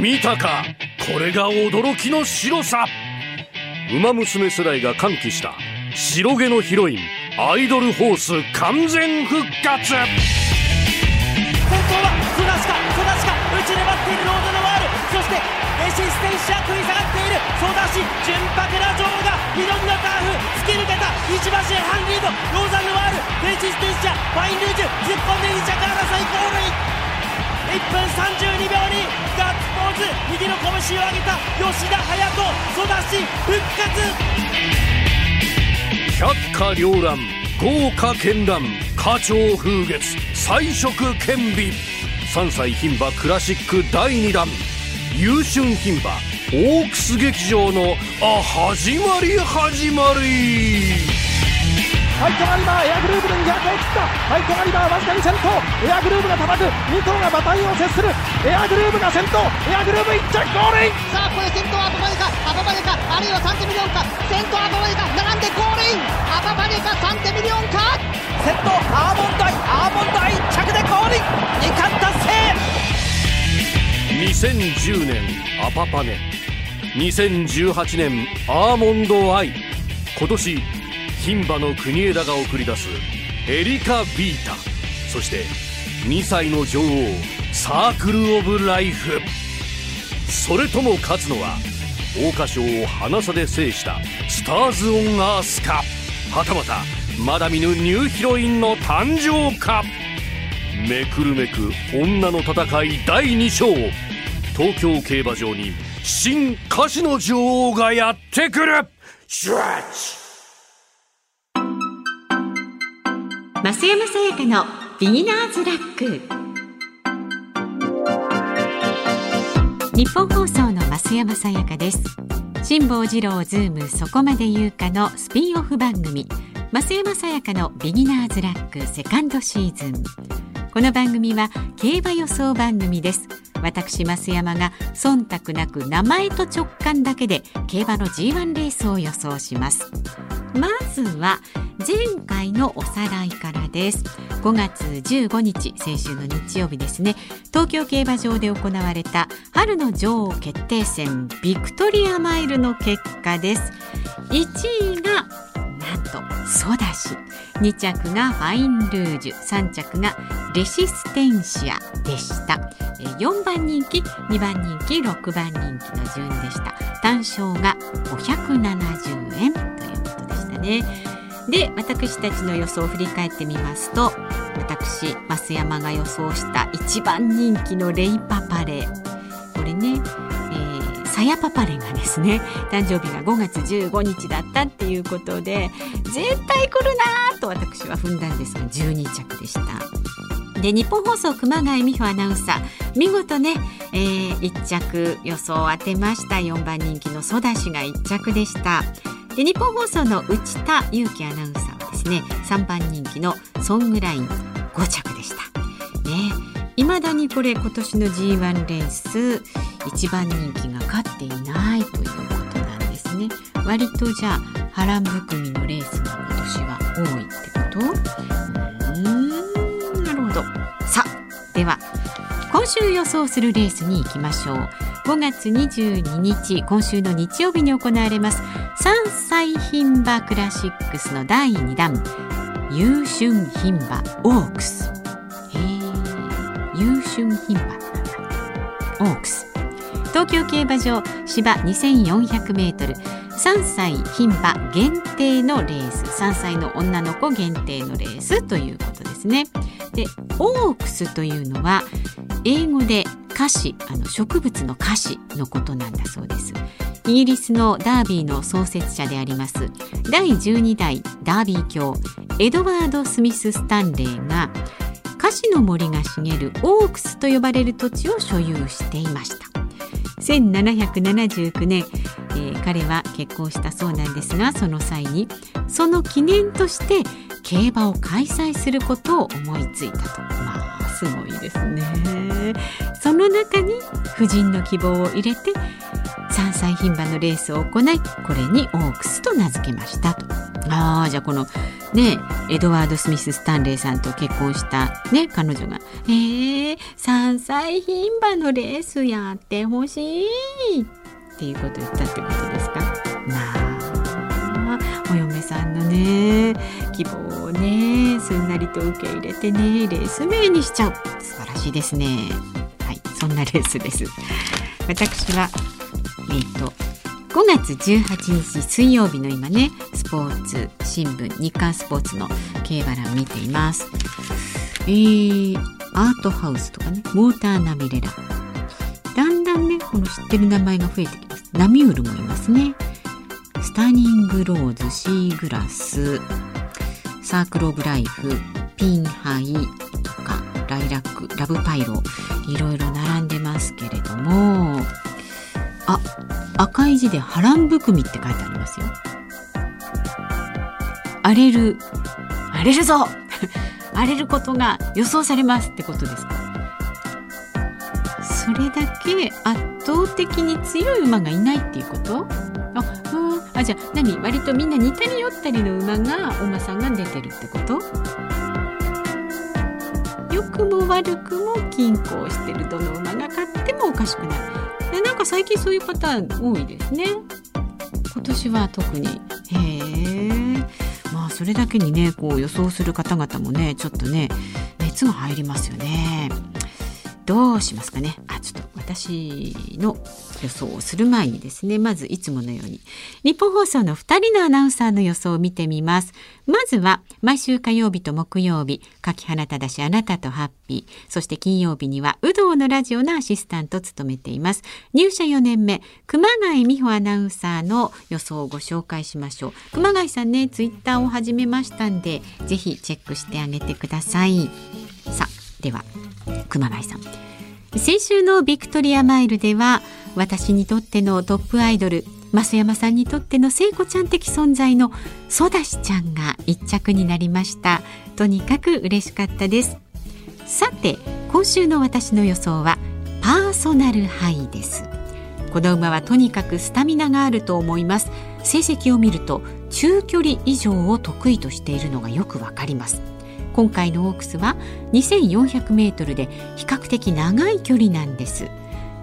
見たか。これが驚きの白さ。馬娘世代が歓喜した。白毛のヒロイン。アイドルホース完全復活。先頭はソダシカソダシカ内で待っているロードノワールそしてレシステンシア食い下がっている。ソダシ純白な女王が緑のカーフ突き抜けた。1馬身半リードローザンノワールレシステンシアファインルージュ突っ込んで2着争いゴールガッツポーズ右の拳を上げた吉田隼人育ち復活。百花繚乱豪華絢爛花鳥風月彩色兼備3歳牝馬クラシック第2弾。優春牝馬オークス劇場のあ始まり始まり。ファイトガリバーエアグループで200を切った。ファイトガリバーわずかに先頭エアグルーヴがた。た。く2頭が馬体を接するエアグルーヴが先頭エアグルーヴ1着ゴールインさあこれ先頭はアパパネかアパパネかあるいはサンテミリオンか先頭はアパパネか並んでゴールインアパパネかサンテミリオンか先頭アーモンドアイアーモンドアイ1着でゴールイン2冠達成2010年アパパネ2018年アーモンドアイ今年牝馬の国枝が送り出すエリカ・ビータ。そして2歳の女王サークル・オブ・ライフ。それとも勝つのは桜花賞を花差で制したスターズ・オン・アースか。はたまたまだ見ぬニューヒロインの誕生か。めくるめく女の戦い第2章。東京競馬場に新歌手の女王がやってくる。シュッチ増山さやかのビギナーズラック。ニッポン放送の増山さやかです。辛坊治郎ズームそこまで言うかのスピンオフ番組。増山さやかのビギナーズラックセカンドシーズン。この番組は競馬予想番組です。私増山が忖度なく名前と直感だけで競馬の G1 レースを予想します。まずは前回のおさらいからです。5月15日先週の日曜日ですね。東京競馬場で行われた春の女王決定戦ビクトリアマイルの結果です。1位がなんとソダシ。2着がファインルージュ。3着がレシステンシアでした。4番人気2番人気6番人気の順でした。単勝が570円ということでしたね。で私たちの予想を振り返ってみますと私増山が予想した1番人気のレイパパレこれね、えー、サヤパパレがですね誕生日が5月15日だったっていうことで絶対来るなと私は踏んだんですが12着でした。で日本放送熊谷美穂アナウンサー見事ね、えー、1着予想を当てました。4番人気のソダシが1着でした。で日本放送の内田裕樹アナウンサーはですね3番人気のソングライン5着でした。ね未だにこれ今年の G1 レース1番人気が勝っていないということなんですね。割とじゃあ波乱含みのレースが今年は多いってこと？うんなるほど。さあでは今週予想するレースに行きましょう。5月22日今週の日曜日に行われます。3歳牝馬クラシックスの第2弾優春牝馬オークス。優春牝馬。オークス。東京競馬場芝2400メートル。3歳牝馬限定のレース。3歳の女の子限定のレースということですね。でオークスというのは英語で歌詞あの植物の歌詞のことなんだそうです。イギリスのダービーの創設者であります第12代ダービー卿エドワード・スミス・スタンレーが菓子の森が茂るオークスと呼ばれる土地を所有していました。1779年、えー、彼は結婚したそうなんですがその際にその記念として競馬を開催することを思いついたと。まあすごいですねその中に夫人の希望を入れて3歳牝馬のレースを行いこれにオークスと名付けましたとああじゃあこのねエドワード・スミス・スタンレーさんと結婚したね彼女が「えー、3歳牝馬のレースやってほしい」っていうことを言ったってことですか？なあお嫁さんのね希望をねすんなりと受け入れてねレース名にしちゃう素晴らしいですね。はいそんなレースです。私はえっ、ー、と5月18日水曜日の今ねスポーツ新聞日刊スポーツの競馬欄見ています。えー、アートハウスとかねモーターナビレラだんだんねこの知ってる名前が増えてきます。ナミュールもいますね。スタニングローズシーグラスサークルオブライフピンハイとかライラックラブパイロいろいろ並んでますけれどもあ赤い字で波乱含みって書いてありますよ。荒れる荒れるぞ！荒れることが予想されますってことですか？それだけ圧倒的に強い馬がいないっていうこと？あじゃあ何？割とみんな似たり寄ったりの馬がお馬さんが出てるってこと？良くも悪くも均衡してるどの馬が勝ってもおかしくない。でなんか最近そういう方多いですね。今年は特に。へえまあそれだけにねこう予想する方々もねちょっとね熱が入りますよね。どうしますかね。あちょっと私の予想をする前にですねまずいつものように日本放送の2人のアナウンサーの予想を見てみます。まずは毎週火曜日と木曜日柿花正あなたとハッピー。そして金曜日には有働のラジオのアシスタントを務めています。入社4年目熊谷美穂アナウンサーの予想をご紹介しましょう。熊谷さんねツイッターを始めましたんでぜひチェックしてあげてください。さあでは熊谷さん。先週のビクトリアマイルでは私にとってのトップアイドル増山さんにとっての聖子ちゃん的存在のソダシちゃんが一着になりました。とにかく嬉しかったです。さて今週の私の予想はパーソナルハイです。この馬はとにかくスタミナがあると思います。成績を見ると中距離以上を得意としているのがよくわかります。今回のオークスは2400メートルで比較的長い距離なんです。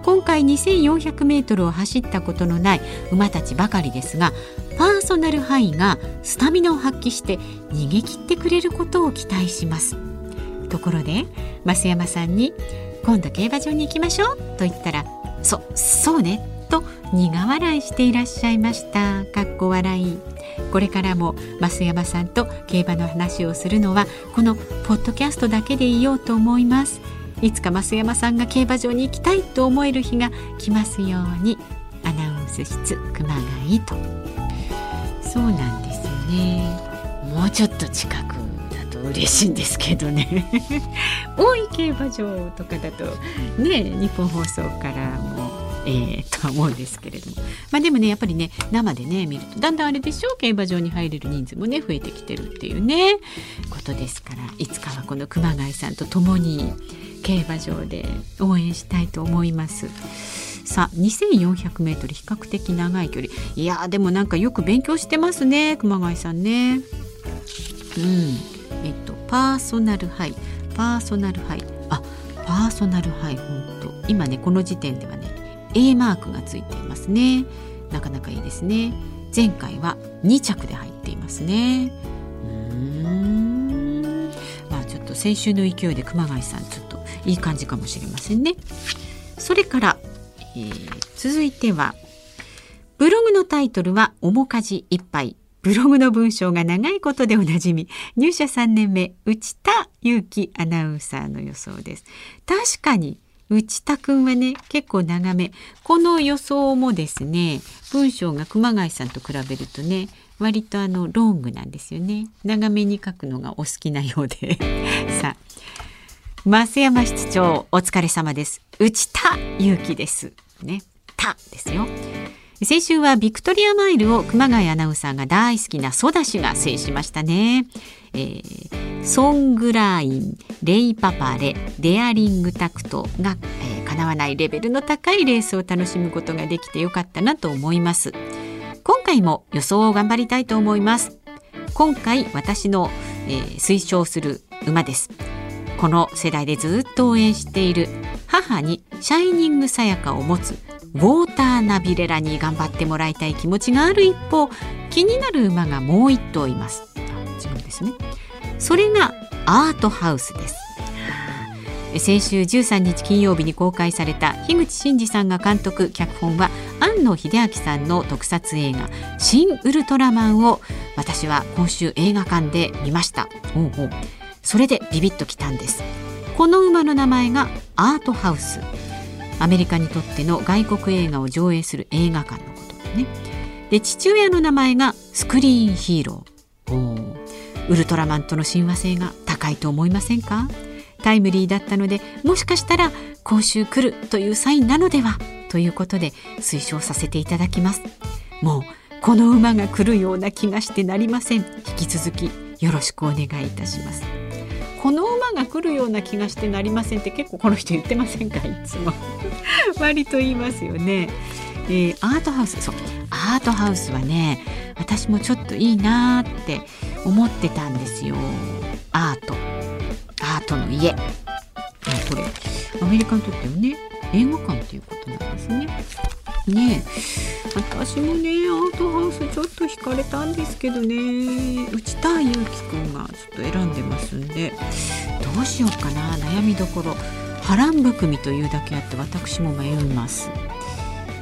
今回2400メートルを走ったことのない馬たちばかりですがパーソナルハイがスタミナを発揮して逃げ切ってくれることを期待します。ところで増山さんに今度競馬場に行きましょうと言ったらそそうね。と苦笑いしていらっしゃいました。かっこ笑い。これからも増山さんと競馬の話をするのはこのポッドキャストだけでいようと思います。いつか増山さんが競馬場に行きたいと思える日が来ますようにアナウンス室熊谷と。そうなんですよね。もうちょっと近くだと嬉しいんですけどね。大井競馬場とかだとね日本放送からもえー、とは思うんですけれども、まあ、でもねやっぱりね生でね見るとだんだんあれでしょう？競馬場に入れる人数もね増えてきてるっていうねことですから。いつかはこの熊谷さんと共に競馬場で応援したいと思います。さあ 2400m 比較的長い距離。いやでもなんかよく勉強してますね熊谷さんね。うん。えっとパーソナルハイ。パーソナルハイ。あパーソナルハイ本当今ねこの時点ではね A マークがついていますね。なかなかいいですね。前回は2着で入っていますね。うん。まあちょっと先週の勢いで熊谷さんちょっといい感じかもしれませんね。それから、えー、続いてはブログのタイトルは面かじいっぱいブログの文章が長いことでおなじみ。入社3年目内田裕樹アナウンサーの予想です。確かに内田くんはね結構長め。この予想もですね文章が熊谷さんと比べるとね割とあのロングなんですよね。長めに書くのがお好きなようで。さあ増山室長お疲れ様です。内田祐樹です。ねたですよ。先週はビクトリアマイルを熊谷アナウンサーが大好きなソダシが制しましたね、えー、ソングラインレイパパレデアリングタクトが、えー、叶わないレベルの高いレースを楽しむことができてよかったなと思います。今回も予想を頑張りたいと思います。今回私の、えー、推奨する馬です。この世代でずっと応援している母にシャイニングさやかを持つウォーターナビレラに頑張ってもらいたい気持ちがある一方気になる馬がもう一頭います。違うんですね。それがアートハウスです。先週13日金曜日に公開された樋口真嗣さんが監督脚本は庵野秀明さんの特撮映画「新ウルトラマン」を私は今週映画館で見ました。それでビビッときたんです。この馬の名前がアートハウス。アメリカにとっての外国映画を上映する映画館のことでね。で父親の名前がスクリーンヒーローウルトラマンとの親和性が高いと思いませんか？タイムリーだったのでもしかしたら今週来るというサインなのでは？ということで推奨させていただきます。もうこの馬が来るような気がしてなりません。引き続きよろしくお願いいたします。この馬が来るような気がしてなりませんって結構この人言ってませんか？いつも。割と言いますよね、えー、アートハウスそう。アートハウスはね私もちょっといいなって思ってたんですよ。アート。アートの家。これ。アメリカにとってもね映画館っていうことなんですね。ね私もねアートハウスちょっと惹かれたんですけどね。内田祐樹くんがちょっと選んでますんでどうしようかな。悩みどころ。波乱含みというだけあって私も迷います。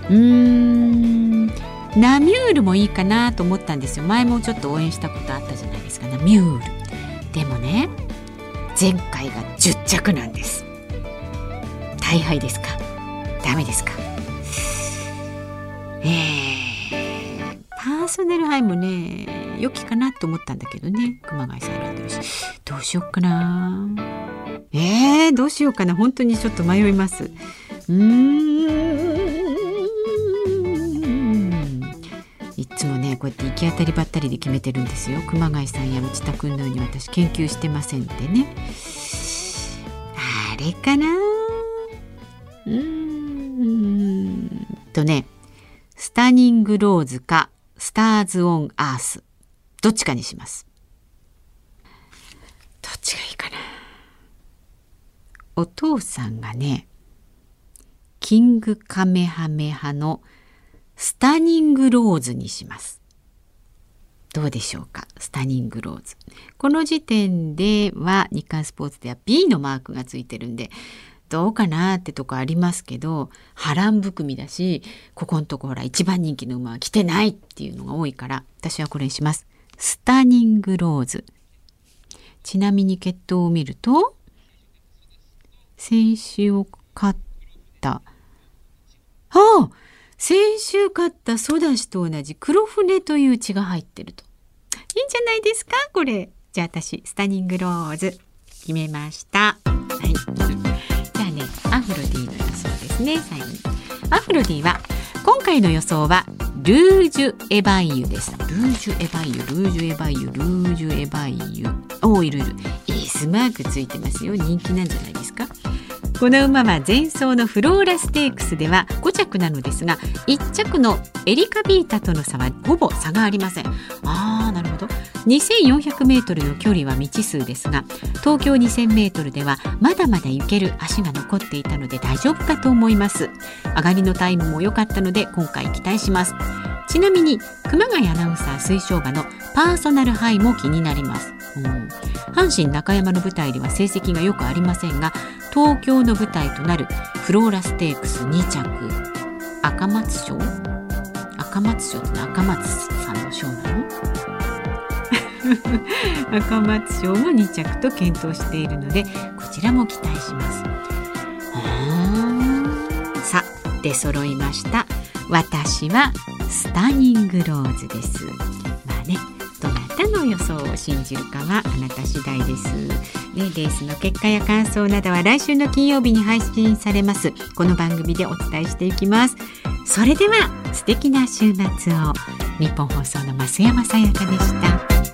うーん。ナミュールもいいかなと思ったんですよ。前もちょっと応援したことあったじゃないですか。ナミュール。でもね前回が10着なんです。大敗ですか？ダメですか？えー、パーソナルハイもね良きかなと思ったんだけどね。熊谷さん選んでるし。どうしよっかな。えー、どうしようかな。本当にちょっと迷います。うーん。こうやって行き当たりばったりで決めてるんですよ。熊谷さんや内田君のように私研究してませんでね。あれかな？うーんとねスタニングローズかスターズ・オン・アース。どっちかにします。どっちがいいかな？お父さんがねキングカメハメハのスタニングローズにします。どうでしょうか？スタニングローズ。この時点では日刊スポーツでは B のマークがついてるんでどうかなってとこありますけど波乱含みだしここのとこほら一番人気の馬は来てないっていうのが多いから私はこれにします。スタニングローズ。ちなみに血統を見ると先週を勝った。ああ先週勝ったソダシと同じ黒船という血が入ってると。いいんじゃないですか？これ。じゃあ私スタニングローズ。決めました。はい。じゃあねアフロディの予想ですね。最後に。アフロディは今回の予想はルージュエバイユです。ルージュエバイユルージュエバイユルージュエバイユ。おおいるいる。イースマークついてますよ。人気なんじゃないですか？この馬は前走のフローラステークスでは5着なのですが1着のエリカビータとの差はほぼ差がありません。あーなるほど。2400メートルの距離は未知数ですが東京2000メートルではまだまだ行ける足が残っていたので大丈夫かと思います。上がりのタイムも良かったので今回期待します。ちなみに熊谷アナウンサー推奨馬のパーソナルハイも気になります、うん、阪神中山の舞台では成績がよくありませんが東京の舞台となるフローラステークス2着。赤松賞赤松賞って赤松さんの賞なの？赤松賞も2着と検討しているのでこちらも期待します。さあ出揃いました。私はスタニングローズです。まあね。の予想を信じるかはあなた次第です、ね、レースの結果や感想などは来週の金曜日に配信されます。この番組でお伝えしていきます。それでは素敵な週末を。日本放送の増山さやかでした。